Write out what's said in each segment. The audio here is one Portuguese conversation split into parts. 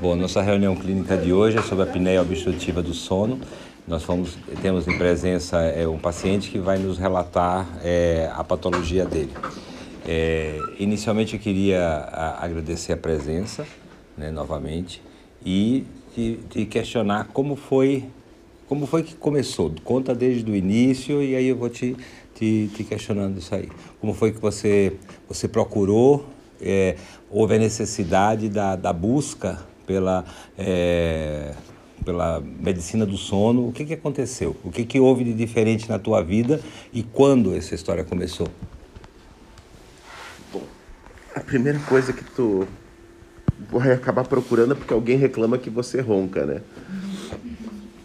Bom, nossa reunião clínica de hoje é sobre a apneia obstrutiva do sono. Nós temos em presença é, um paciente que vai nos relatar é, a patologia dele. É, inicialmente eu queria a, agradecer a presença, né, novamente, e te, te, questionar como foi, como foi que começou. Conta desde o início e aí eu vou te, te, te questionando isso aí. Como foi que você, você procurou, é, houve a necessidade da, da busca pela, é, pela medicina do sono. O que, que aconteceu? O que, que houve de diferente na tua vida e quando essa história começou? Bom, a primeira coisa que tu vai acabar procurando é porque alguém reclama que você ronca, né?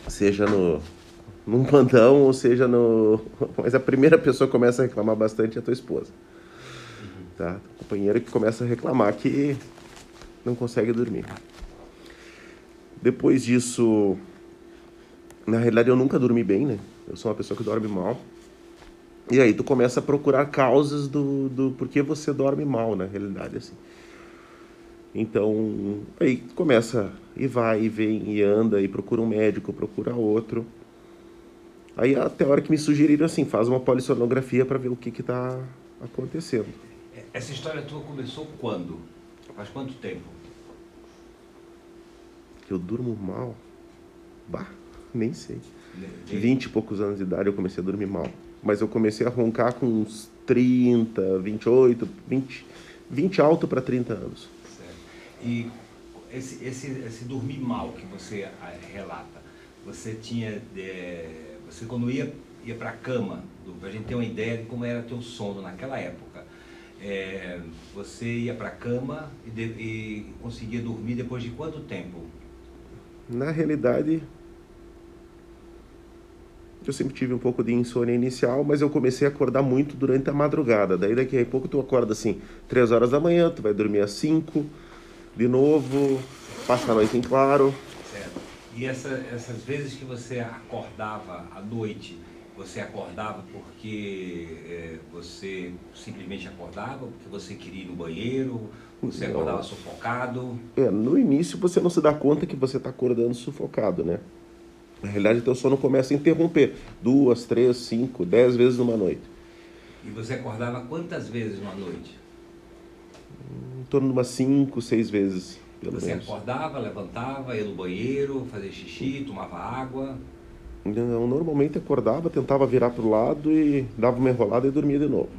Seja no num plantão ou seja no mas a primeira pessoa que começa a reclamar bastante é a tua esposa tá companheira que começa a reclamar que não consegue dormir depois disso, na realidade eu nunca dormi bem, né? Eu sou uma pessoa que dorme mal. E aí tu começa a procurar causas do, do porquê você dorme mal, na realidade, assim. Então, aí tu começa e vai, e vem, e anda, e procura um médico, procura outro. Aí até a hora que me sugeriram assim, faz uma polissonografia para ver o que que tá acontecendo. Essa história tua começou quando? Faz quanto tempo? Eu durmo mal. Bah, nem sei. Vinte e poucos anos de idade eu comecei a dormir mal. Mas eu comecei a roncar com uns 30, 28, 20, 20 alto para 30 anos. Certo. E esse, esse, esse dormir mal que você ah, relata, você tinha. É, você quando ia, ia para a cama, para a gente ter uma ideia de como era teu sono naquela época. É, você ia para a cama e, de, e conseguia dormir depois de quanto tempo? Na realidade, eu sempre tive um pouco de insônia inicial, mas eu comecei a acordar muito durante a madrugada. Daí daqui a pouco tu acorda assim, três horas da manhã, tu vai dormir às cinco, de novo, passa a noite em claro. Certo. E essa, essas vezes que você acordava à noite, você acordava porque é, você simplesmente acordava, porque você queria ir no banheiro, você acordava não. sufocado? É, no início você não se dá conta que você está acordando sufocado, né? Na realidade, teu sono começa a interromper duas, três, cinco, dez vezes numa noite. E você acordava quantas vezes numa noite? Em torno de umas cinco, seis vezes, pelo você menos. Você acordava, levantava, ia no banheiro, fazia xixi, tomava água? Não, normalmente acordava, tentava virar para o lado e dava uma enrolada e dormia de novo.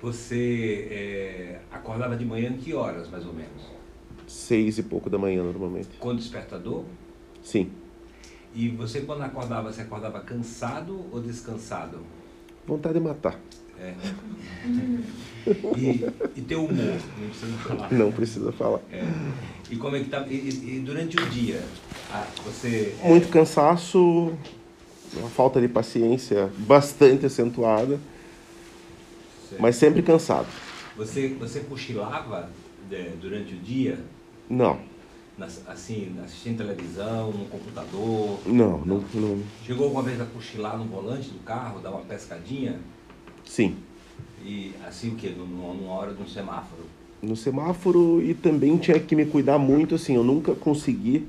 Você é, acordava de manhã que horas, mais ou menos? Seis e pouco da manhã, normalmente. Com despertador? Sim. E você, quando acordava, você acordava cansado ou descansado? Vontade de matar. É. E, e teu humor, não precisa falar. Não precisa falar. É. E como é que tá? E, e durante o dia, você. Muito cansaço, uma falta de paciência bastante acentuada mas sempre cansado. Você, você cochilava é, durante o dia? Não. Nas, assim, assistindo televisão, no computador? Não, não, não. Chegou alguma vez a cochilar no volante do carro, dar uma pescadinha? Sim. E assim o quê? Numa hora de um semáforo? No semáforo e também tinha que me cuidar muito, assim, eu nunca consegui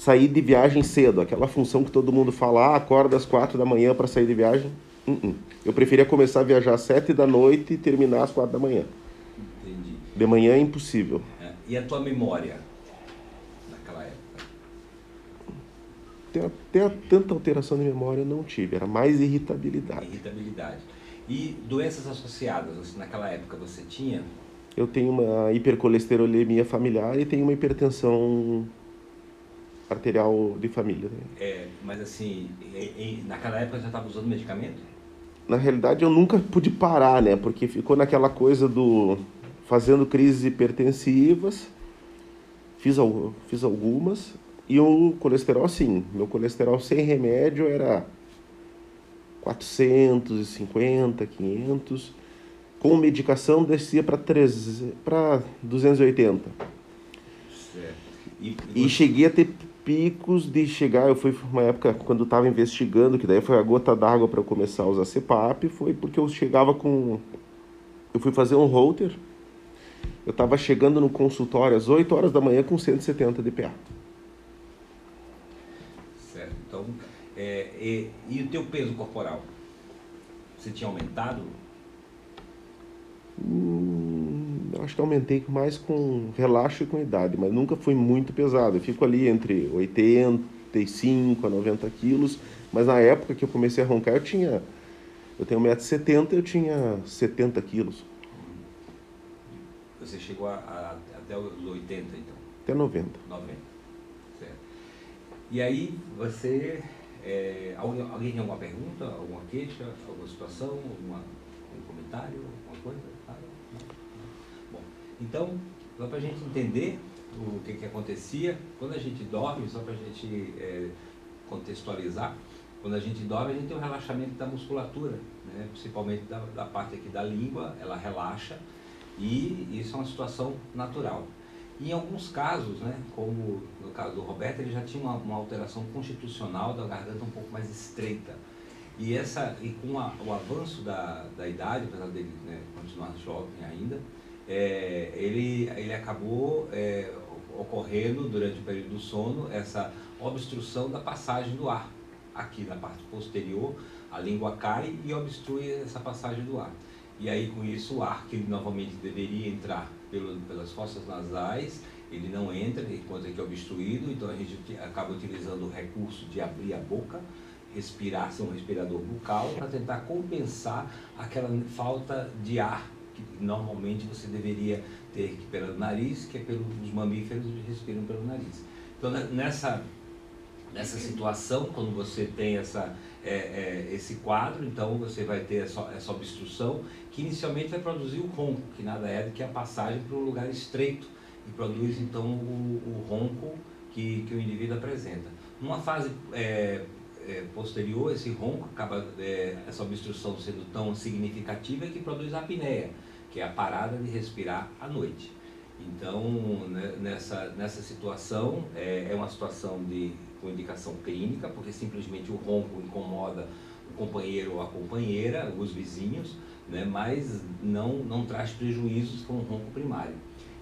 sair de viagem cedo. Aquela função que todo mundo fala, ah, acorda às quatro da manhã para sair de viagem. Uh -uh. Eu preferia começar a viajar às sete da noite e terminar às quatro da manhã. Entendi. De manhã é impossível. É. E a tua memória naquela época? Até tanta alteração de memória eu não tive, era mais irritabilidade. Irritabilidade. E doenças associadas, naquela época você tinha? Eu tenho uma hipercolesterolemia familiar e tenho uma hipertensão arterial de família. Né? É, mas assim, naquela época você já estava usando medicamento? Na realidade eu nunca pude parar, né? Porque ficou naquela coisa do fazendo crises hipertensivas, fiz, fiz algumas, e o colesterol sim, meu colesterol sem remédio era 450, 500, com medicação descia para 280. Certo. E, e, e cheguei a ter picos de chegar, eu fui uma época quando estava investigando, que daí foi a gota d'água para eu começar a usar CPAP, foi porque eu chegava com eu fui fazer um holter. eu estava chegando no consultório às 8 horas da manhã com 170 de PA. Certo. Então, é, e, e o teu peso corporal? Você tinha aumentado? Hum, acho que aumentei mais com relaxo e com idade, mas nunca fui muito pesado. Eu fico ali entre 85 a 90 quilos, mas na época que eu comecei a roncar eu tinha... Eu tenho 1,70m, eu tinha 70 quilos. Você chegou a, a, até os 80, então? Até 90. 90, certo. E aí, você... É, alguém, alguém tem alguma pergunta, alguma queixa, alguma situação, alguma, algum comentário, alguma coisa? Então, só para a gente entender o que, que acontecia, quando a gente dorme, só para a gente é, contextualizar, quando a gente dorme, a gente tem um relaxamento da musculatura, né? principalmente da, da parte aqui da língua, ela relaxa, e isso é uma situação natural. E em alguns casos, né, como no caso do Roberto, ele já tinha uma, uma alteração constitucional da garganta um pouco mais estreita. E, essa, e com a, o avanço da, da idade, apesar dele né, continuar jovem ainda, é, ele, ele acabou é, ocorrendo durante o período do sono essa obstrução da passagem do ar. Aqui na parte posterior, a língua cai e obstrui essa passagem do ar. E aí, com isso, o ar que novamente deveria entrar pelo, pelas fossas nasais, ele não entra enquanto é que é obstruído, então a gente acaba utilizando o recurso de abrir a boca, respirar, ser um respirador bucal, para tentar compensar aquela falta de ar que normalmente você deveria ter pelo nariz, que é pelos mamíferos que respiram pelo nariz. Então, nessa, nessa situação, quando você tem essa é, é, esse quadro, então você vai ter essa, essa obstrução que inicialmente vai produzir o ronco, que nada é do que a passagem para um lugar estreito e produz então o, o ronco que, que o indivíduo apresenta. Numa fase é, é posterior, esse ronco acaba, é, essa obstrução sendo tão significativa que produz a apneia, que é a parada de respirar à noite. Então, né, nessa, nessa situação, é, é uma situação de com indicação clínica, porque simplesmente o ronco incomoda o companheiro ou a companheira, os vizinhos, né, mas não, não traz prejuízos com o ronco primário.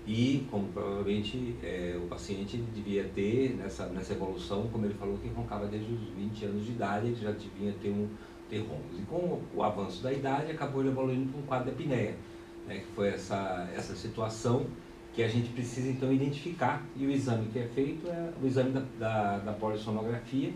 E, como provavelmente é, o paciente devia ter nessa, nessa evolução, como ele falou, que roncava desde os 20 anos de idade, ele já devia ter, um, ter roncos. E com o avanço da idade, acabou ele evoluindo para um quadro de apneia, né, que foi essa, essa situação que a gente precisa então identificar e o exame que é feito é o exame da, da, da polissonografia.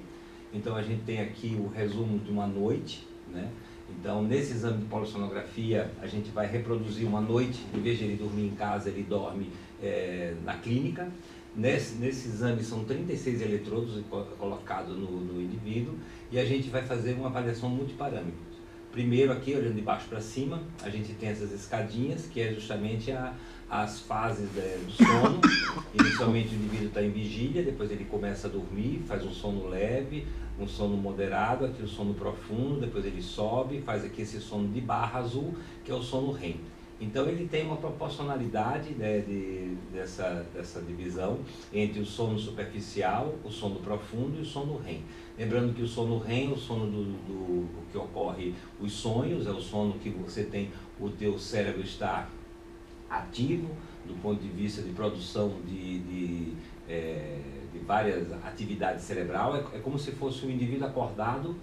Então a gente tem aqui o resumo de uma noite, né? Então nesse exame de polissonografia a gente vai reproduzir uma noite, em vez de ele dormir em casa, ele dorme é, na clínica. Nesse, nesse exame são 36 eletrodos colocados no, no indivíduo e a gente vai fazer uma avaliação multiparâmetros. Primeiro aqui, olhando de baixo para cima, a gente tem essas escadinhas, que é justamente a, as fases do sono. Inicialmente o indivíduo está em vigília, depois ele começa a dormir, faz um sono leve, um sono moderado, aqui o sono profundo, depois ele sobe, faz aqui esse sono de barra azul, que é o sono REM. Então ele tem uma proporcionalidade né, de, dessa, dessa divisão entre o sono superficial, o sono profundo e o sono REM. Lembrando que o sono REM é o sono do, do, do que ocorre os sonhos, é o sono que você tem, o teu cérebro está ativo do ponto de vista de produção de, de, é, de várias atividades cerebral. É, é, como se fosse um indivíduo acordado,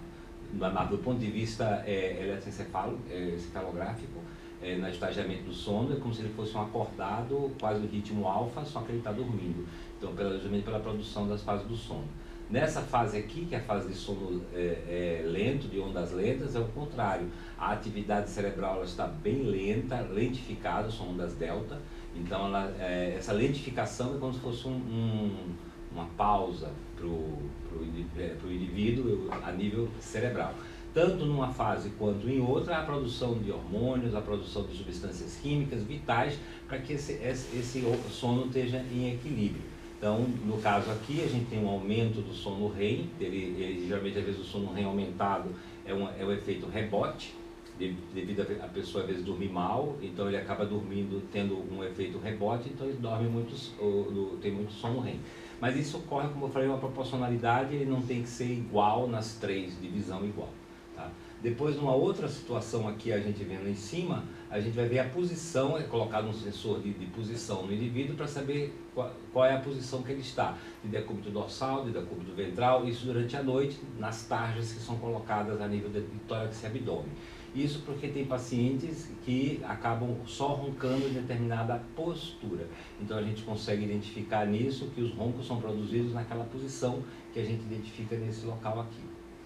do ponto de vista é, eletroencefalográfico, é, no estagiamento do sono, é como se ele fosse um acordado, quase no ritmo alfa, só que ele está dormindo. Então, pela, justamente pela produção das fases do sono. Nessa fase aqui, que é a fase de sono é, é, lento, de ondas lentas, é o contrário. A atividade cerebral ela está bem lenta, lentificada, são ondas delta. Então, ela, é, essa lentificação é como se fosse um, um, uma pausa para o é, indivíduo a nível cerebral. Tanto numa fase quanto em outra, a produção de hormônios, a produção de substâncias químicas vitais para que esse, esse, sono esteja em equilíbrio. Então, no caso aqui, a gente tem um aumento do sono REM, ele, ele geralmente às vezes o sono REM aumentado é, um, é o efeito rebote, devido a pessoa às vezes dormir mal, então ele acaba dormindo tendo um efeito rebote, então ele dorme muito, tem muito sono REM. Mas isso ocorre, como eu falei, uma proporcionalidade, ele não tem que ser igual nas três, divisão igual. Depois, numa outra situação aqui, a gente vendo em cima, a gente vai ver a posição, é colocado um sensor de, de posição no indivíduo para saber qual, qual, é a posição que ele está, de decúbito dorsal, de decúbito ventral, isso durante a noite, nas tarjas que são colocadas a nível de tórax e abdômen. Isso porque tem pacientes que acabam só roncando em determinada postura. Então a gente consegue identificar nisso que os roncos são produzidos naquela posição que a gente identifica nesse local aqui.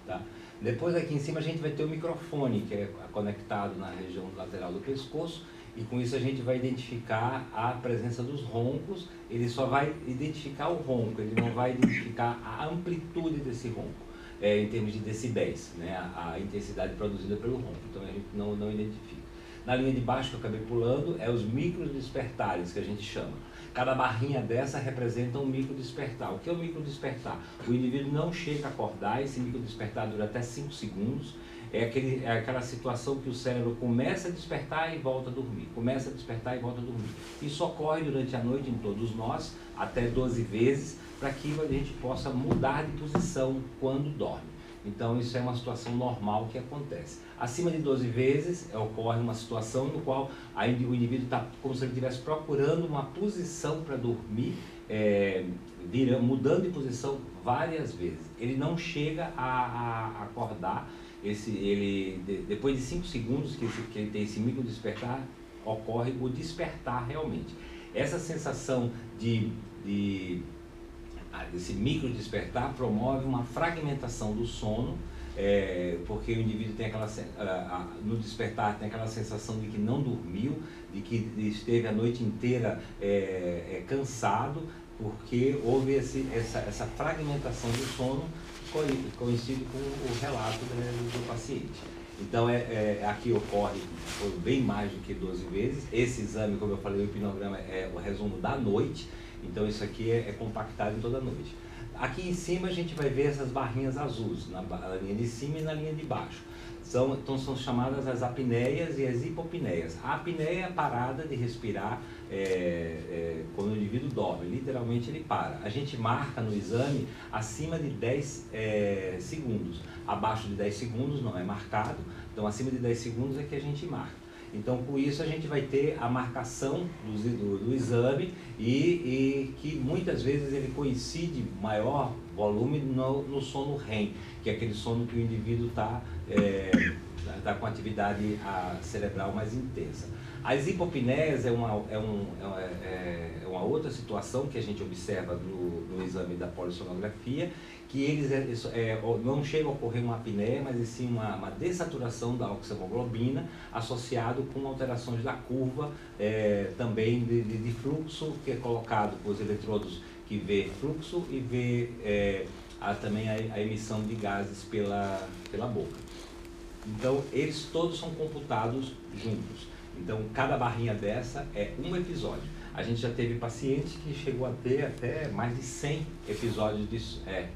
Tá? Depois aqui em cima a gente vai ter o microfone, que é conectado na região lateral do pescoço, e com isso a gente vai identificar a presença dos roncos, ele só vai identificar o ronco, ele não vai identificar a amplitude desse ronco, é, em termos de decibéis, né, a, a, intensidade produzida pelo ronco, então a gente não, não identifica. Na linha de baixo que eu acabei pulando, é os micro despertares que a gente chama. Cada barrinha dessa representa um micro despertar. O que é o micro despertar? O indivíduo não chega a acordar, esse micro despertar dura até 5 segundos. É, aquele, é aquela situação que o cérebro começa a despertar e volta a dormir. Começa a despertar e volta a dormir. Isso ocorre durante a noite em todos nós, até 12 vezes, para que a gente possa mudar de posição quando dorme. Então, isso é uma situação normal que acontece. Acima de 12 vezes, é, ocorre uma situação no qual a, o indivíduo está como se ele estivesse procurando uma posição para dormir, é, vira, mudando de posição várias vezes. Ele não chega a, a acordar, esse, ele, de, depois de 5 segundos que, esse, que ele tem esse micro despertar, ocorre o despertar realmente. Essa sensação de, de esse micro despertar promove uma fragmentação do sono, é, porque o indivíduo tem aquela no despertar tem aquela sensação de que não dormiu, de que esteve a noite inteira é, é, cansado, porque houve esse, essa, essa fragmentação do sono coincide com o relato do, do paciente. Então, é, é, aqui ocorre bem mais do que 12 vezes. Esse exame, como eu falei, o hipnograma é o resumo da noite. Então isso aqui é, é compactado em toda noite. Aqui em cima a gente vai ver essas barrinhas azuis, na, na linha de cima e na linha de baixo. São, então são chamadas as apneias e as hipopneias. A apneia é a parada de respirar é, é, quando o indivíduo dorme, literalmente ele para. A gente marca no exame acima de 10 é, segundos. Abaixo de 10 segundos não é marcado, então acima de 10 segundos é que a gente marca. Então, com isso, a gente vai ter a marcação do, do, do exame e, e, que muitas vezes ele coincide maior volume no, no sono REM, que é aquele sono que o indivíduo está é, tá com atividade a, cerebral mais intensa. As hipopneias é uma, é, um, é, é uma outra situação que a gente observa no, no exame da polissonografia, que eles é, é, não chega a ocorrer uma apneia, mas sim uma, uma dessaturação da oxemoglobina associado com alterações da curva é, também de, de, de, fluxo, que é colocado os eletrodos que vê fluxo e vê é, a, também a, a, emissão de gases pela, pela boca. Então, eles todos são computados juntos. Então, cada barrinha dessa é um episódio. A gente já teve paciente que chegou a ter até mais de 100 episódios de, é,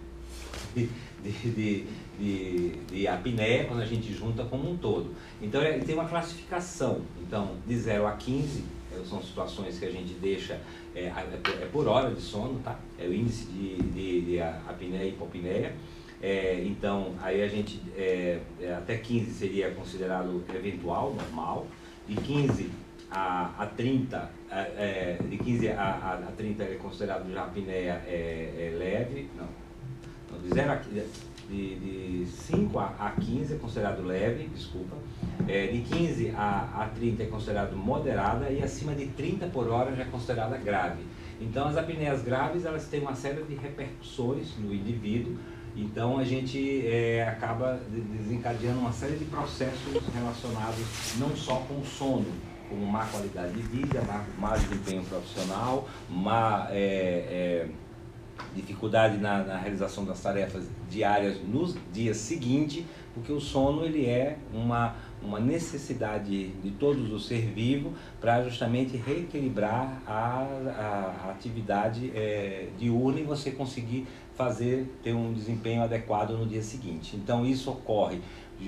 de, de, de, de, apneia quando a gente junta como um todo. Então ele tem uma classificação. Então, de 0 a 15 é, são situações que a gente deixa, é, é, por hora de sono, tá? É o índice de, de, de apneia e hipopneia. É, então, aí a gente, é, é, até 15 seria considerado eventual, normal. De 15 a, a 30, é, de 15 a, a, a 30 é considerado já apneia é, leve, não, de, 0 a, de, de 5 a, 15 é considerado leve, desculpa. É, de 15 a, a 30 é considerado moderada e acima de 30 por hora já é considerada grave. Então as apneias graves elas têm uma série de repercussões no indivíduo. Então a gente é, acaba desencadeando uma série de processos relacionados não só com o sono, como má qualidade de vida, má, má desempenho profissional, má é, é, dificuldade na, na, realização das tarefas diárias nos dias seguintes, porque o sono ele é uma, uma necessidade de todos o ser vivo para justamente reequilibrar a, a, atividade é, diurna e você conseguir fazer ter um desempenho adequado no dia seguinte. Então isso ocorre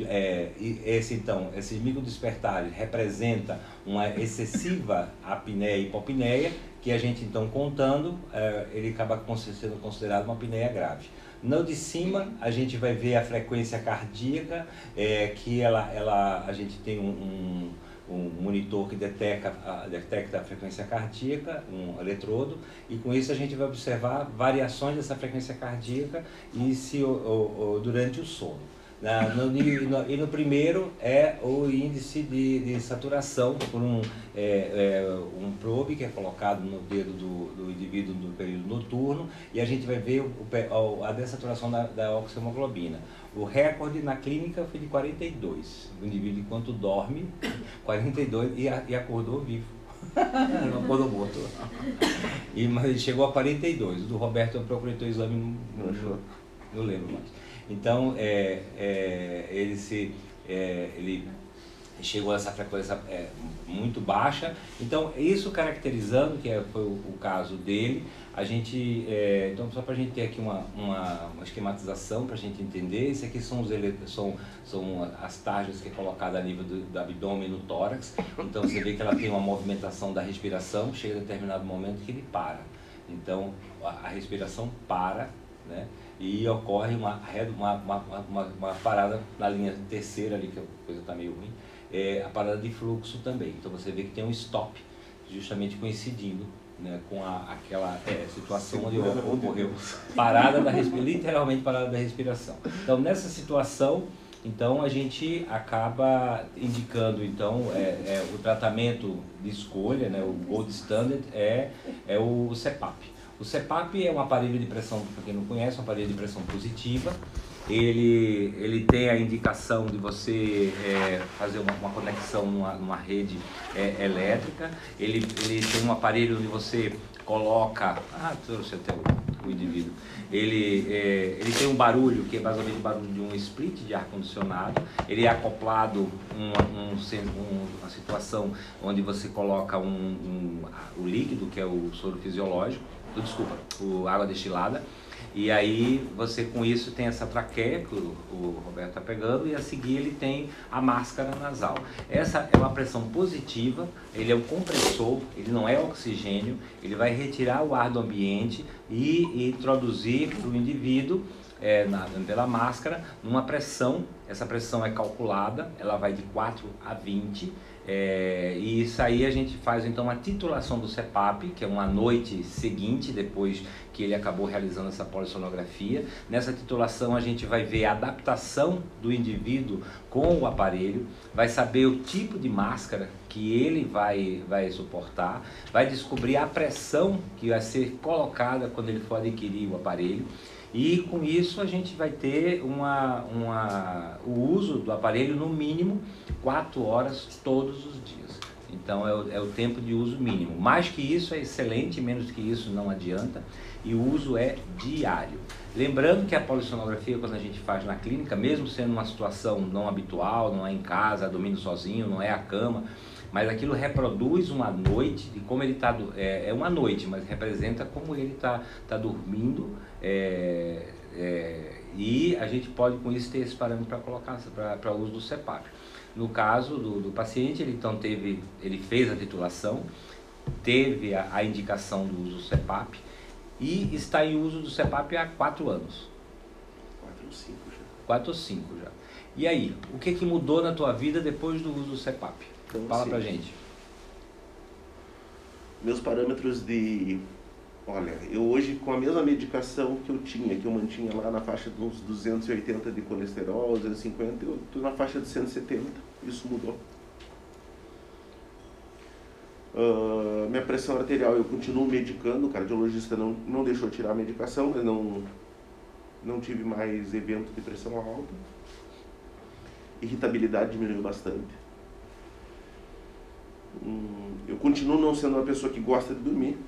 é, esse então, esses microdespertares representa uma excessiva apneia e hipopneia, que a gente então contando, é, ele acaba sendo considerado uma apneia grave. No de cima, a gente vai ver a frequência cardíaca, é, que ela, ela, a gente tem um, um um monitor que detecta a, detecta a frequência cardíaca, um eletrodo, e com isso a gente vai observar variações dessa frequência cardíaca e se, o, durante o sono. Na, no, no, e no primeiro é o índice de, de saturação por um, é, é, um probe que é colocado no dedo do, do indivíduo no período noturno e a gente vai ver o, a dessaturação da, da oxihemoglobina. O recorde na clínica foi de 42. O indivíduo, enquanto dorme, 42 e, e acordou vivo. não acordou morto. E, mas ele chegou a 42. O do Roberto eu procurei o exame, não, não, não lembro mais. Então, é, é, ele se. É, ele chegou a essa frequência é, muito baixa. Então, isso caracterizando, que é, foi o, o, caso dele, a gente, é, então só para a gente ter aqui uma, uma, uma esquematização, para a gente entender, isso aqui são, os, são, são as tarjas que é colocada a nível do, do abdômen no tórax, então você vê que ela tem uma movimentação da respiração, chega a determinado momento que ele para. Então, a, a respiração para, né? E ocorre uma, uma, uma, uma, parada na linha terceira ali, que a coisa está meio ruim, é a parada de fluxo também. Então você vê que tem um stop, justamente coincidindo né, com a, aquela é, situação onde ocorreu parada da respiração, literalmente parada da respiração. Então nessa situação, então a gente acaba indicando então é, é, o tratamento de escolha, né, o gold standard é, é o CEPAP. O CEPAP é um aparelho de pressão, para quem não conhece, um aparelho de pressão positiva ele, ele tem a indicação de você é, fazer uma, uma, conexão numa, numa rede é, elétrica, ele, ele tem um aparelho onde você coloca. Ah, trouxe até o, o indivíduo. Ele, é, ele tem um barulho que é basicamente o barulho de um split de ar-condicionado. Ele é acoplado um, um, uma situação onde você coloca um, um, o líquido, que é o soro fisiológico, desculpa, o água destilada e aí você com isso tem essa traqueia que o, o Roberto está pegando e a seguir ele tem a máscara nasal. Essa é uma pressão positiva, ele é um compressor, ele não é oxigênio, ele vai retirar o ar do ambiente e, e introduzir para o indivíduo é, na, pela máscara numa pressão, essa pressão é calculada, ela vai de 4 a 20 é, e isso aí a gente faz então a titulação do CEPAP, que é uma noite seguinte depois que ele acabou realizando essa polissonografia. Nessa titulação a gente vai ver a adaptação do indivíduo com o aparelho, vai saber o tipo de máscara que ele vai, vai suportar, vai descobrir a pressão que vai ser colocada quando ele for adquirir o aparelho. E com isso a gente vai ter uma, uma, o uso do aparelho no mínimo 4 horas todos os dias. Então é o, é o tempo de uso mínimo. Mais que isso é excelente, menos que isso não adianta. E o uso é diário. Lembrando que a polissonografia, quando a gente faz na clínica, mesmo sendo uma situação não habitual, não é em casa, dormindo sozinho, não é a cama, mas aquilo reproduz uma noite de como ele está. É, é, uma noite, mas representa como ele está tá dormindo. É, é, e a gente pode com isso ter esse parâmetro para colocar para o uso do CEPAP. No caso do, do, paciente, ele então teve, ele fez a titulação, teve a, a indicação do uso do CEPAP e está em uso do CEPAP há quatro anos. Quatro ou cinco já. Quatro ou cinco já. E aí, o que, que mudou na tua vida depois do uso do CEPAP? Então, Fala assim, pra gente. Meus parâmetros de. Olha, eu hoje com a mesma medicação que eu tinha, que eu mantinha lá na faixa de uns 280 de colesterol, 250, eu estou na faixa de 170. Isso mudou. Uh, minha pressão arterial eu continuo medicando, o cardiologista não, não deixou tirar a medicação, mas não, não tive mais evento de pressão alta. Irritabilidade diminuiu bastante. Hum, eu continuo não sendo uma pessoa que gosta de dormir,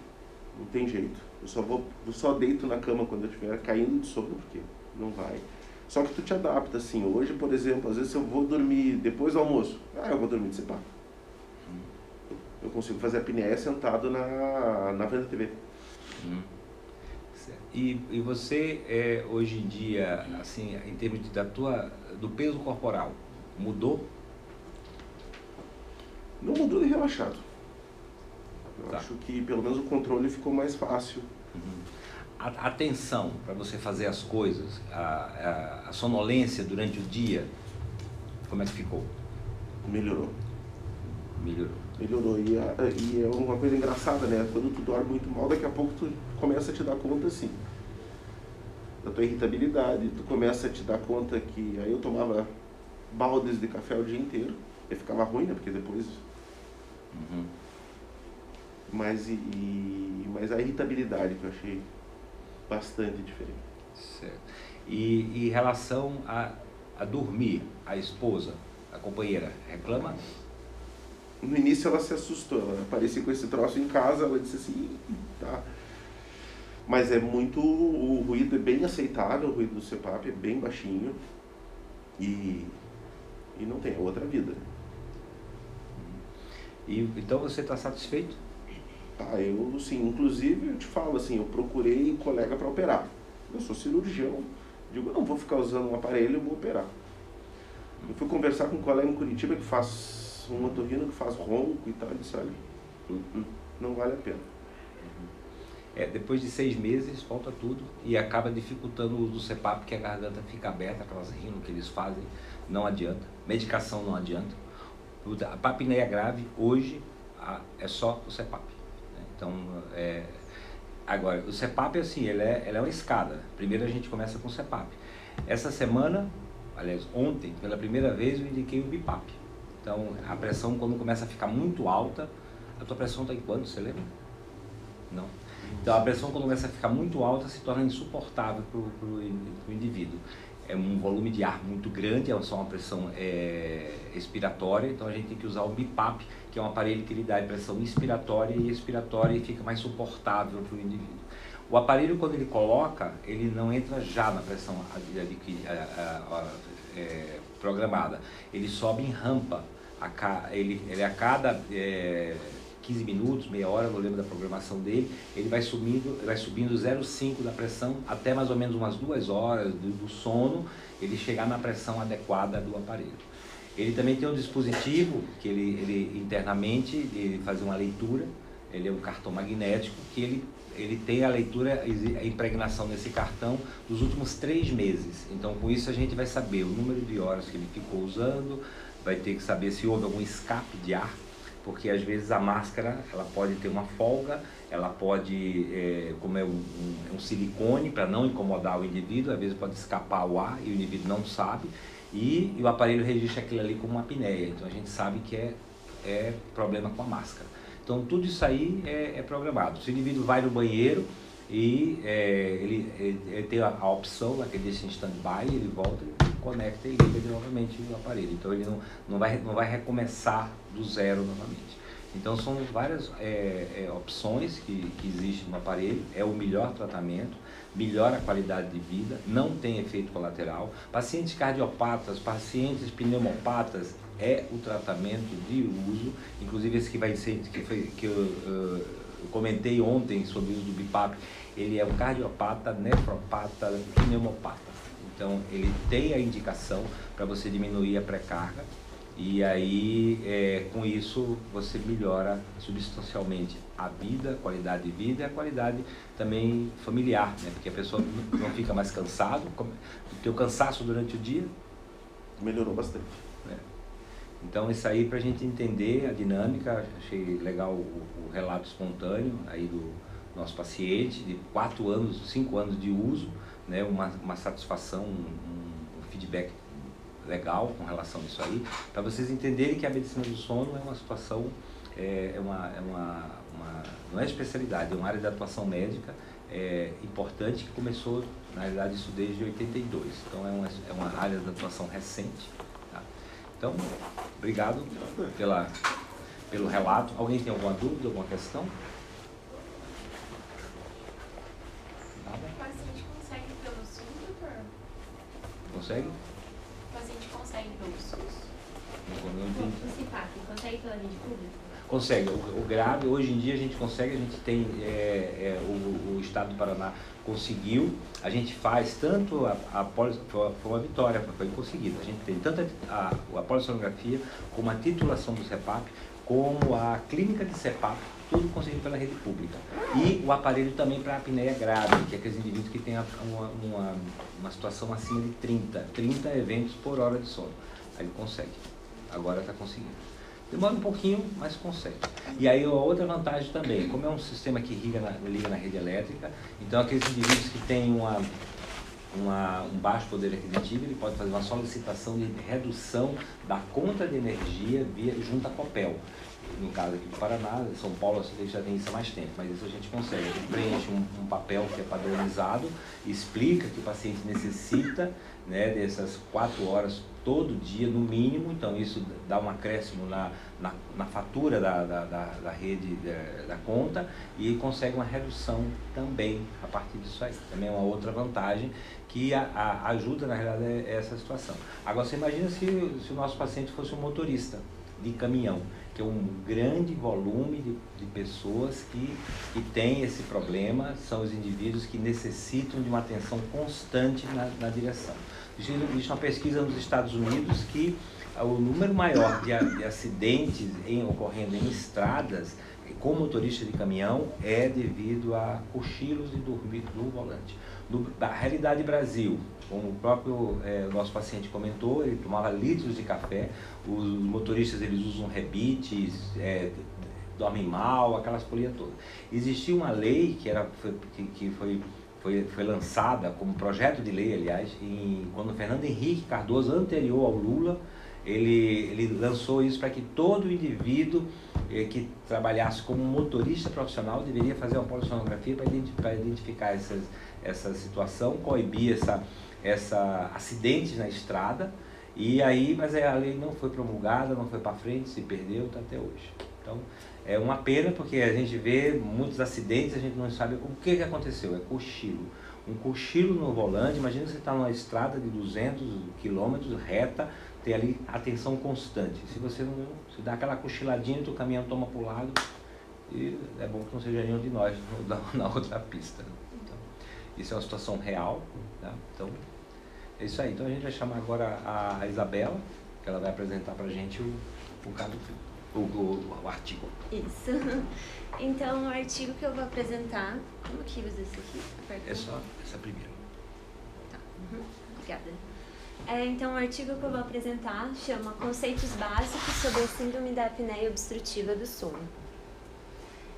não tem jeito. Eu só vou, eu só deito na cama quando eu estiver caindo de sono, porque não vai. Só que tu te adapta, assim. Hoje, por exemplo, às vezes eu vou dormir depois do almoço. Ah, eu vou dormir de CEPAP. Eu consigo fazer a apneia sentado na, na frente da TV. Hum. E, e você, é, hoje em dia, assim, em termos de, da tua, do peso corporal, mudou? Não mudou de relaxado. Eu Tá. acho que pelo menos o controle ficou mais fácil. A a atenção para você fazer as coisas, a, a, a sonolência durante o dia, como é que ficou? Melhorou. Melhorou. Melhorou. E, a- e é uma coisa engraçada, né? Quando tu dorme muito mal, daqui a pouco tu começa a te dar conta assim. Da tua irritabilidade, tu começa a te dar conta que aí eu tomava baldes de café o dia inteiro. E ficava ruim, né? Porque depois. Uhum. Mas, e, e- mas a irritabilidade que eu achei bastante diferente. Certo. E em relação a, a dormir, a esposa, a companheira, reclama? No início ela se assustou, ela aparecia com esse troço em casa, ela disse assim, tá. Mas é muito. O ruído é bem aceitável, o ruído do CPAP é bem baixinho. E, e não tem é outra vida. E, então você está satisfeito? Ah, eu sim, inclusive eu te falo assim, eu procurei colega para operar. Eu sou cirurgião, digo, não vou ficar usando um aparelho, eu vou operar. Eu fui conversar com um colega em Curitiba que faz um otorrino que faz ronco e tal, ele disse, olha, hum, hum, não vale a pena. É, depois de seis meses, volta tudo e acaba dificultando o uso do CEPAP, porque a garganta fica aberta, aquelas rino que eles fazem, não adianta. Medicação não adianta. A papneia grave, hoje, é só o CEPAP. né? Então, é, agora, o CEPAP, assim, ele é, ele é uma escada. Primeiro a gente começa com o CEPAP. Essa semana, aliás, ontem, pela primeira vez, eu indiquei o BIPAP. Então, a pressão, quando começa a ficar muito alta, a tua pressão está em quanto, você lembra? Não. Então a pressão quando começa a ficar muito alta se torna insuportável para o indivíduo. É um volume de ar muito grande, é só uma pressão é, expiratória, então a gente tem que usar o BIPAP, que é um aparelho que ele dá pressão inspiratória e expiratória e fica mais suportável para o indivíduo. O aparelho, quando ele coloca, ele não entra já na pressão é, programada. Ele sobe em rampa. A ele, ele a cada é, 15 minutos, meia hora, não lembro da programação dele, ele vai subindo, vai subindo 0,5 da pressão até mais ou menos umas duas horas do, sono, ele chegar na pressão adequada do aparelho. Ele também tem um dispositivo que ele, ele internamente ele faz uma leitura, ele é um cartão magnético que ele, ele tem a leitura, a impregnação nesse cartão dos últimos três meses. Então com isso a gente vai saber o número de horas que ele ficou usando, vai ter que saber se houve algum escape de ar, porque às vezes a máscara ela pode ter uma folga, ela pode, é, como é um, um, silicone para não incomodar o indivíduo, às vezes pode escapar o ar e o indivíduo não sabe, e, e o aparelho registra aquilo ali como uma apneia, então a gente sabe que é, é problema com a máscara. Então tudo isso aí é, é programado. Se o indivíduo vai no banheiro e é, ele, ele, ele, tem a, a opção lá que ele deixa em stand-by, ele volta, conecta e liga novamente o aparelho. Então ele não, não, vai, não vai recomeçar do zero novamente. Então são várias é, é, opções que, que existem no aparelho, é o melhor tratamento, melhora a qualidade de vida, não tem efeito colateral. Pacientes cardiopatas, pacientes pneumopatas, é o tratamento de uso, inclusive esse que vai ser, que, foi, que eu, eu comentei ontem sobre o uso do BIPAP, ele é um cardiopata, nefropata, pneumopata. Então ele tem a indicação para você diminuir a pré-carga e aí é, com isso você melhora substancialmente a vida, a qualidade de vida e a qualidade também familiar, né? porque a pessoa não fica mais cansado, o teu cansaço durante o dia melhorou bastante. né? Então isso aí para a gente entender a dinâmica, achei legal o, o, relato espontâneo aí do nosso paciente de quatro anos, cinco anos de uso, né? uma, uma satisfação, um, um feedback legal com relação a isso aí, para vocês entenderem que a medicina do sono é uma situação, é, é, uma, é uma, uma, não é especialidade, é uma área de atuação médica é, importante que começou, na realidade, isso desde 82. Então é uma, é uma área de atuação recente. Tá? Então, obrigado pela, pelo relato. Alguém tem alguma dúvida, alguma questão? Nada? O paciente consegue pelo SUS, doutor? Consegue? O paciente consegue entendi. O CIPAP consegue pela rede pública? Consegue. O, o, grave, hoje em dia a gente consegue, a gente tem, é, é, o, o, Estado do Paraná conseguiu, a gente faz tanto a, a foi uma vitória, foi conseguido. A gente tem tanto a, a, a polissonografia como a titulação do CEPAP, como a clínica de CEPAP, tudo conseguido pela rede pública. E o aparelho também para apneia grave, que é aqueles indivíduos que têm uma, uma, uma situação acima de 30, 30 eventos por hora de sono. Aí ele consegue. Agora está conseguindo. Demora um pouquinho, mas consegue. E aí a outra vantagem também, como é um sistema que liga na, liga na rede elétrica, então aqueles indivíduos que têm uma, uma, um baixo poder aquisitivo, ele pode fazer uma solicitação de redução da conta de energia via, junto à COPEL no caso aqui do Paraná, São Paulo a já tem isso há mais tempo, mas isso a gente consegue. A gente preenche um, um papel que é padronizado, explica que o paciente necessita né, dessas quatro horas todo dia, no mínimo, então isso dá um acréscimo na, na, na fatura da, da, da, da rede da, da, conta e consegue uma redução também a partir disso aí. Também é uma outra vantagem que a, a ajuda, na realidade, é essa situação. Agora, você imagina se, se o nosso paciente fosse um motorista de caminhão que é um grande volume de, de pessoas que, que têm esse problema, são os indivíduos que necessitam de uma atenção constante na, na direção. Existe uma pesquisa nos Estados Unidos que o número maior de, de acidentes em, ocorrendo em estradas com motorista de caminhão é devido a cochilos e dormir no volante. No, na realidade Brasil, como o próprio é, nosso paciente comentou, ele tomava litros de café, os motoristas eles usam rebites, é, dormem mal, aquelas polias todas. Existia uma lei que, era, que, que foi, foi, foi lançada como projeto de lei, aliás, em, quando Fernando Henrique Cardoso, anterior ao Lula, ele, ele lançou isso para que todo indivíduo eh, que trabalhasse como motorista profissional deveria fazer uma polissonografia para identificar essas, essa situação, coibir essa, essa acidentes na estrada. E aí, mas a lei não foi promulgada, não foi para frente, se perdeu, está até hoje. Então, é uma pena porque a gente vê muitos acidentes, a gente não sabe o que, que aconteceu, é cochilo. Um cochilo no volante, imagina você está numa estrada de 200 quilômetros reta, ter ali atenção constante. Se você não se dá aquela cochiladinha, o caminhão toma para o lado, e é bom que não seja nenhum de nós na, na outra pista. Isso é uma situação real. Tá? Então, é isso aí. Então a gente vai chamar agora a Isabela, que ela vai apresentar para a gente o, o, caso, o, o, o, artigo. Isso. Então o artigo que eu vou apresentar. Como que usa esse aqui? Aperta é só essa primeira. Tá. Uhum. Obrigada. É, então, o artigo que eu vou apresentar chama Conceitos Básicos sobre a Síndrome da Apneia Obstrutiva do Sono.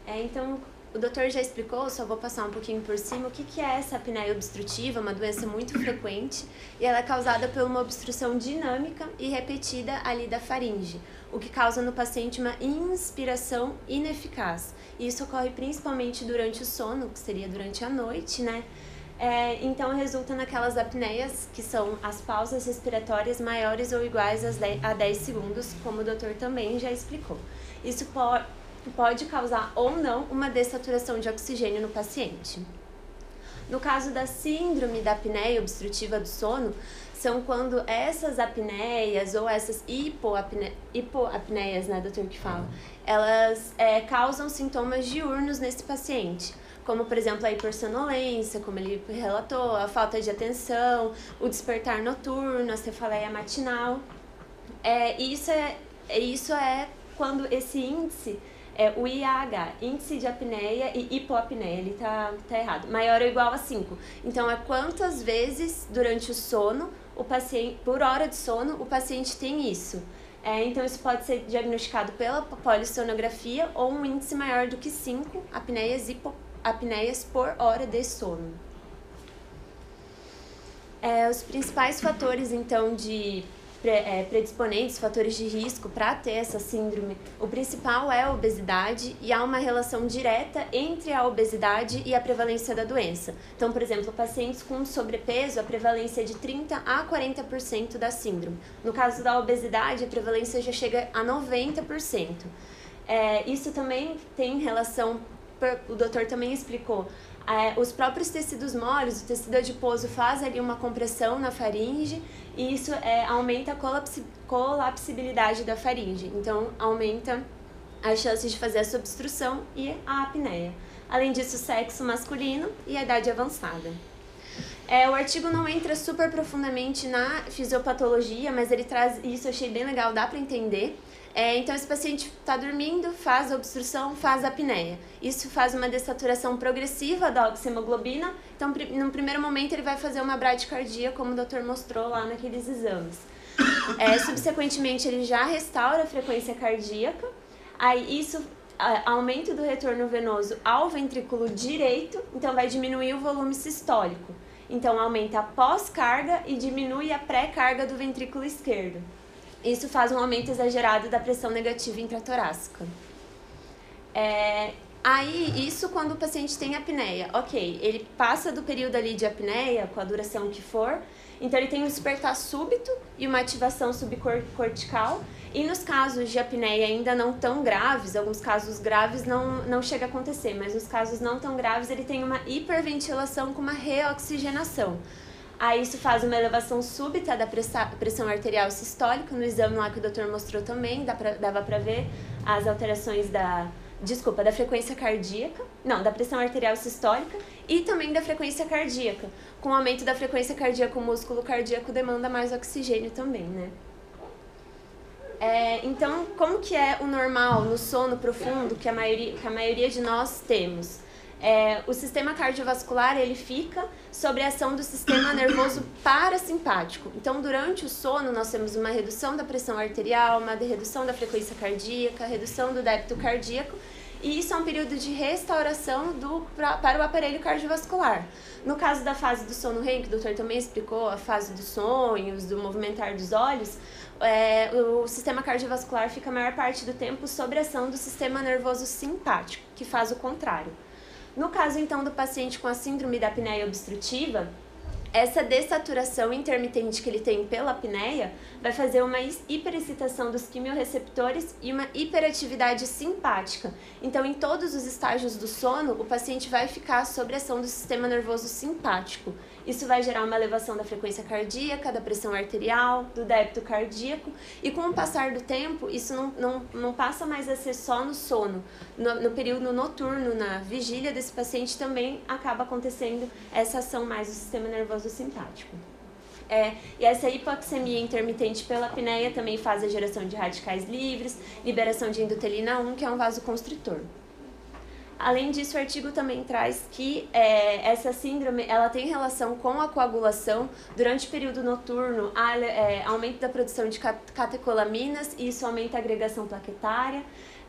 É, então, o doutor já explicou, só vou passar um pouquinho por cima, o que, que é essa apneia obstrutiva, uma doença muito frequente, e ela é causada por uma obstrução dinâmica e repetida ali da faringe, o que causa no paciente uma inspiração ineficaz. E isso ocorre principalmente durante o sono, que seria durante a noite, né? É, então resulta naquelas apneias que são as pausas respiratórias maiores ou iguais a 10 segundos, como o doutor também já explicou. Isso po pode causar ou não uma dessaturação de oxigênio no paciente. No caso da síndrome da apneia obstrutiva do sono, são quando essas apneias ou essas hipoapne hipoapneias, né, doutor, que fala, elas é, causam sintomas diurnos nesse paciente como por exemplo a hipersonolência, como ele relatou, a falta de atenção, o despertar noturno, a cefaleia matinal. É, isso, é, isso é quando esse índice, é o IAH, índice de apneia e hipoapneia, ele tá, tá errado, maior ou igual a 5. Então é quantas vezes durante o sono, o paciente, por hora de sono, o paciente tem isso. É, então, isso pode ser diagnosticado pela polissonografia ou um índice maior do que 5 apneias hipo, apneias por hora de sono. É, os principais fatores, então, de predisponentes, fatores de risco para ter essa síndrome, o principal é a obesidade e há uma relação direta entre a obesidade e a prevalência da doença. Então, por exemplo, pacientes com sobrepeso, a prevalência é de 30 a 40% da síndrome. No caso da obesidade, a prevalência já chega a 90%. É, isso também tem relação o doutor também explicou, é, os próprios tecidos moles, o tecido adiposo faz ali uma compressão na faringe e isso é, aumenta a colapsi colapsibilidade da faringe, então aumenta as chances de fazer essa obstrução e a apneia. Além disso, sexo masculino e a idade avançada. É, o artigo não entra super profundamente na fisiopatologia, mas ele traz isso, eu achei bem legal, dá para entender. É, então, esse paciente está dormindo, faz obstrução, faz apneia. Isso faz uma dessaturação progressiva da oxihemoglobina. Então, no primeiro momento, ele vai fazer uma bradicardia, como o doutor mostrou lá naqueles exames. É, subsequentemente, ele já restaura a frequência cardíaca. Aí, isso aumento do retorno venoso ao ventrículo direito, então vai diminuir o volume sistólico. Então, aumenta a pós-carga e diminui a pré-carga do ventrículo esquerdo. Isso faz um aumento exagerado da pressão negativa intratorácica. É, aí, isso quando o paciente tem apneia. Ok, ele passa do período ali de apneia, com a duração que for, então ele tem um despertar súbito e uma ativação subcortical. E nos casos de apneia ainda não tão graves, alguns casos graves não, não chega a acontecer, mas nos casos não tão graves ele tem uma hiperventilação com uma reoxigenação. Aí isso faz uma elevação súbita da pressão arterial sistólica. No exame lá que o doutor mostrou também, dava para ver as alterações da, desculpa, da frequência cardíaca, não, da pressão arterial sistólica e também da frequência cardíaca. Com o aumento da frequência cardíaca, o músculo cardíaco demanda mais oxigênio também, né? É, então, como que é o normal no sono profundo que a maioria, que a maioria de nós temos? É, o sistema cardiovascular ele fica sobre a ação do sistema nervoso parasimpático. Então, durante o sono, nós temos uma redução da pressão arterial, uma redução da frequência cardíaca, redução do débito cardíaco, e isso é um período de restauração do, pra, para o aparelho cardiovascular. No caso da fase do sono REM, que o doutor também explicou, a fase dos sonhos, do movimentar dos olhos, é, o sistema cardiovascular fica a maior parte do tempo sob a ação do sistema nervoso simpático, que faz o contrário. No caso, então, do paciente com a síndrome da apneia obstrutiva, essa dessaturação intermitente que ele tem pela apneia vai fazer uma hiperexcitação dos quimiorreceptores e uma hiperatividade simpática. Então, em todos os estágios do sono, o paciente vai ficar sob ação do sistema nervoso simpático. Isso vai gerar uma elevação da frequência cardíaca, da pressão arterial, do débito cardíaco, e com o passar do tempo, isso não, não, não passa mais a ser só no sono. No, no período noturno, na vigília desse paciente, também acaba acontecendo essa ação mais do sistema nervoso simpático. É, e essa hipoxemia intermitente pela apneia também faz a geração de radicais livres, liberação de endotelina 1, que é um vasoconstritor. Além disso, o artigo também traz que é, essa síndrome ela tem relação com a coagulação durante o período noturno, há é, aumento da produção de catecolaminas e isso aumenta a agregação plaquetária.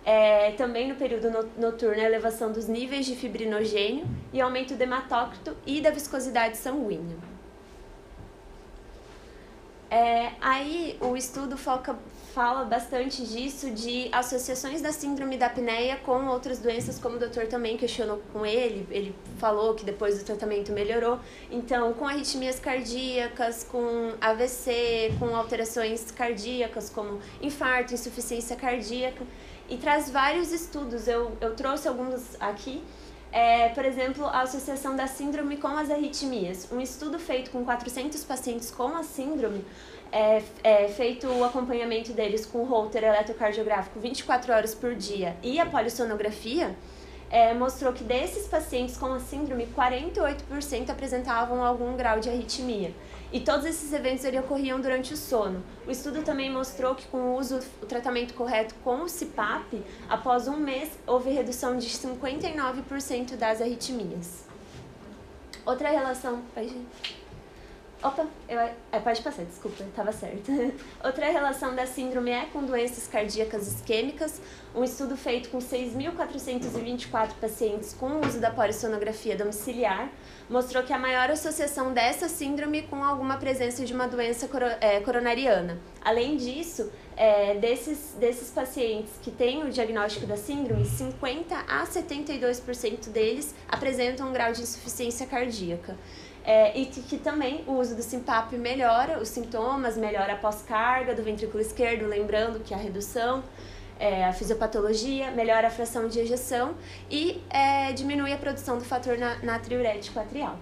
É, também no período noturno, a elevação dos níveis de fibrinogênio e aumento do hematócrito e da viscosidade sanguínea. É, aí o estudo foca, fala bastante disso, de associações da síndrome da apneia com outras doenças, como o doutor também questionou com ele, ele falou que depois do tratamento melhorou. Então, com arritmias cardíacas, com AVC, com alterações cardíacas, como infarto, insuficiência cardíaca, e traz vários estudos, eu, eu trouxe alguns aqui. É, por exemplo, a associação da síndrome com as arritmias. Um estudo feito com 400 pacientes com a síndrome é, é feito o acompanhamento deles com holter eletrocardiográfico 24 horas por dia e a polissonografia, é, mostrou que desses pacientes com a síndrome, 48% apresentavam algum grau de arritmia. E todos esses eventos eles ocorriam durante o sono. O estudo também mostrou que com o uso, o tratamento correto com o CPAP, após um mês, houve redução de 59% das arritmias. Outra relação... Opa, eu, é, pode passar, desculpa, estava certo. Outra relação da síndrome é com doenças cardíacas isquêmicas. Um estudo feito com 6.424 pacientes com o uso da polissonografia domiciliar mostrou que a maior associação dessa síndrome com alguma presença de uma doença é, coronariana. Além disso, é, desses, desses pacientes que têm o diagnóstico da síndrome, 50 a 72% deles apresentam um grau de insuficiência cardíaca. É, e que, que, também o uso do Simpap melhora os sintomas, melhora a pós-carga do ventrículo esquerdo, lembrando que a redução, é, a fisiopatologia, melhora a fração de ejeção e é, diminui a produção do fator natriurético atrial.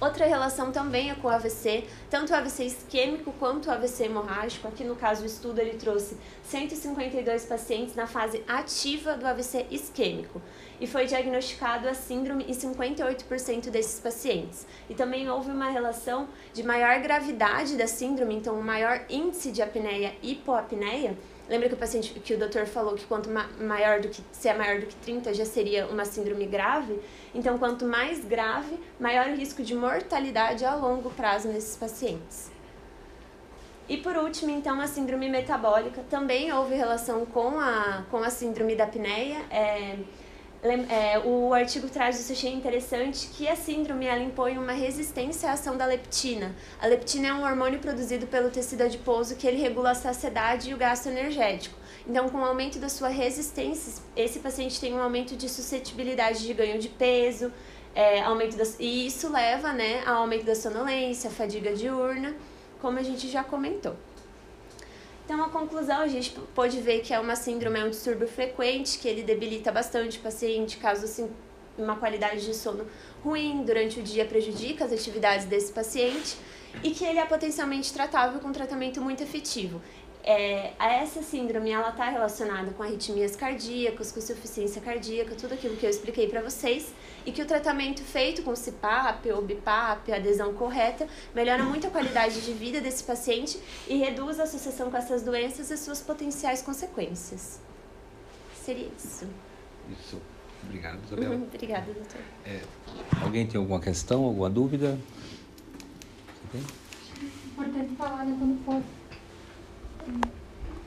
Outra relação também é com o AVC, tanto o AVC isquêmico quanto o AVC hemorrágico. Aqui no caso o estudo ele trouxe 152 pacientes na fase ativa do AVC isquêmico e foi diagnosticado a síndrome em 58% desses pacientes. E também houve uma relação de maior gravidade da síndrome, então um maior índice de apneia e hipoapneia. Lembra que o paciente que o doutor falou que quanto maior do que se é maior do que 30 já seria uma síndrome grave? Então, quanto mais grave, maior o risco de mortalidade a longo prazo nesses pacientes. E por último, então, a síndrome metabólica também houve relação com a, com a síndrome da apneia. É, é, o artigo traz isso, achei interessante, que a síndrome ela impõe uma resistência à ação da leptina. A leptina é um hormônio produzido pelo tecido adiposo que ele regula a saciedade e o gasto energético. Então, com o aumento da sua resistência, esse paciente tem um aumento de suscetibilidade de ganho de peso, é, aumento e isso leva né, ao aumento da sonolência, fadiga diurna, como a gente já comentou. Então, a conclusão, a gente pode ver que é uma síndrome, é um distúrbio frequente, que ele debilita bastante o paciente, caso assim, uma qualidade de sono ruim durante o dia prejudica as atividades desse paciente e que ele é potencialmente tratável com um tratamento muito efetivo é, essa síndrome ela está relacionada com arritmias cardíacas, com insuficiência cardíaca, tudo aquilo que eu expliquei para vocês, e que o tratamento feito com CPAP ou BIPAP, adesão correta, melhora muito a qualidade de vida desse paciente e reduz a associação com essas doenças e suas potenciais consequências. Seria isso. Isso. Obrigado, Isabela. Uhum, obrigada, doutor. É, alguém tem alguma questão, alguma dúvida? Você tem? Importante falar, né, quando for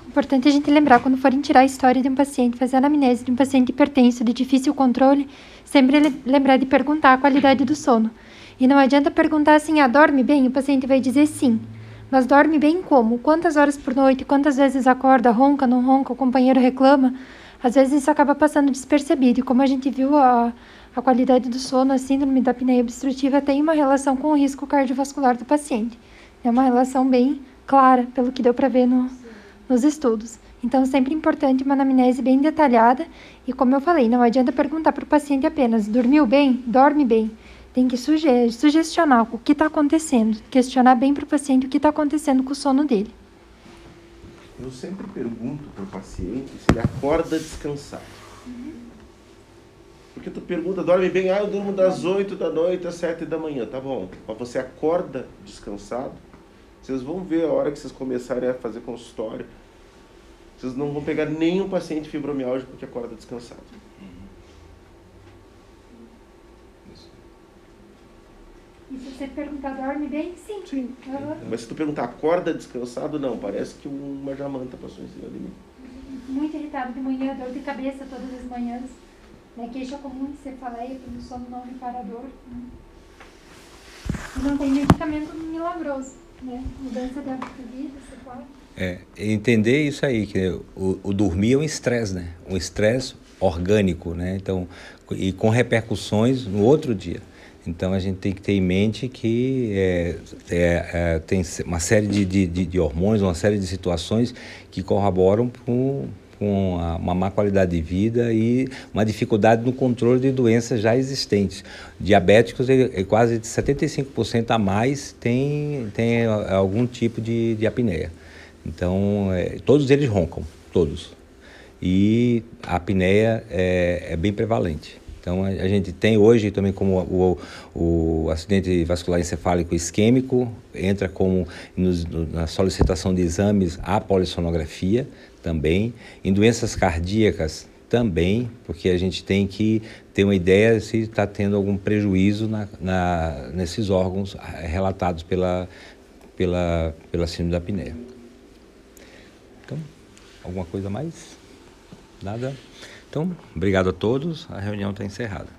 Importante a gente lembrar, quando forem tirar a história de um paciente, fazer a anamnese de um paciente hipertenso de difícil controle, sempre lembrar de perguntar a qualidade do sono. E não adianta perguntar assim, ah, dorme bem? O paciente vai dizer sim. Mas dorme bem como? Quantas horas por noite? Quantas vezes acorda? Ronca, não ronca? O companheiro reclama? Às vezes isso acaba passando despercebido. E como a gente viu, a, a qualidade do sono, a síndrome da apneia obstrutiva tem uma relação com o risco cardiovascular do paciente. É uma relação bem clara, pelo que deu para ver no, nos estudos. Então, sempre importante uma anamnese bem detalhada e, como eu falei, não adianta perguntar para o paciente apenas: dormiu bem? Dorme bem. Tem que suge sugestionar o que está acontecendo, questionar bem para o paciente o que está acontecendo com o sono dele. Eu sempre pergunto para o paciente se ele acorda descansado. Porque tu pergunta, dorme bem? Ah, eu durmo das 8 da noite às 7 da manhã. Tá bom. Mas você acorda descansado? Vocês vão ver a hora que vocês começarem a fazer consultório. Vocês não vão pegar nenhum paciente fibromialgico que acorda descansado. E se você perguntar, dorme bem? Sim. Sim. Uhum. Mas se tu perguntar, acorda descansado? Não, parece que uma jamanta passou em cima de mim. Muito irritado de manhã, dor de cabeça todas as manhãs. Né? Queixa comum de cefaleia, pelo sono não reparador. Né? E não tem medicamento milagroso. Né? Mudança vida. É, entender isso aí, que o, o dormir é um estresse, né? Um estresse orgânico, né? Então, e com repercussões no outro dia. Então a gente tem que ter em mente que é, é, é, tem uma série de, de, de, hormônios, uma série de situações que corroboram com com uma má qualidade de vida e uma dificuldade no controle de doenças já existentes. Diabéticos, é, quase 75% a mais tem, tem algum tipo de, de apneia. Então, é, todos eles roncam, todos. E a apneia é, é bem prevalente. Então, a, a, gente tem hoje também como o, o acidente vascular encefálico isquêmico, entra como nos, na solicitação de exames a polissonografia, também, em doenças cardíacas também, porque a gente tem que ter uma ideia se está tendo algum prejuízo na, na, nesses órgãos relatados pela, pela, pela síndrome da apneia. Então, alguma coisa mais? Nada? Então, obrigado a todos, a reunião está encerrada.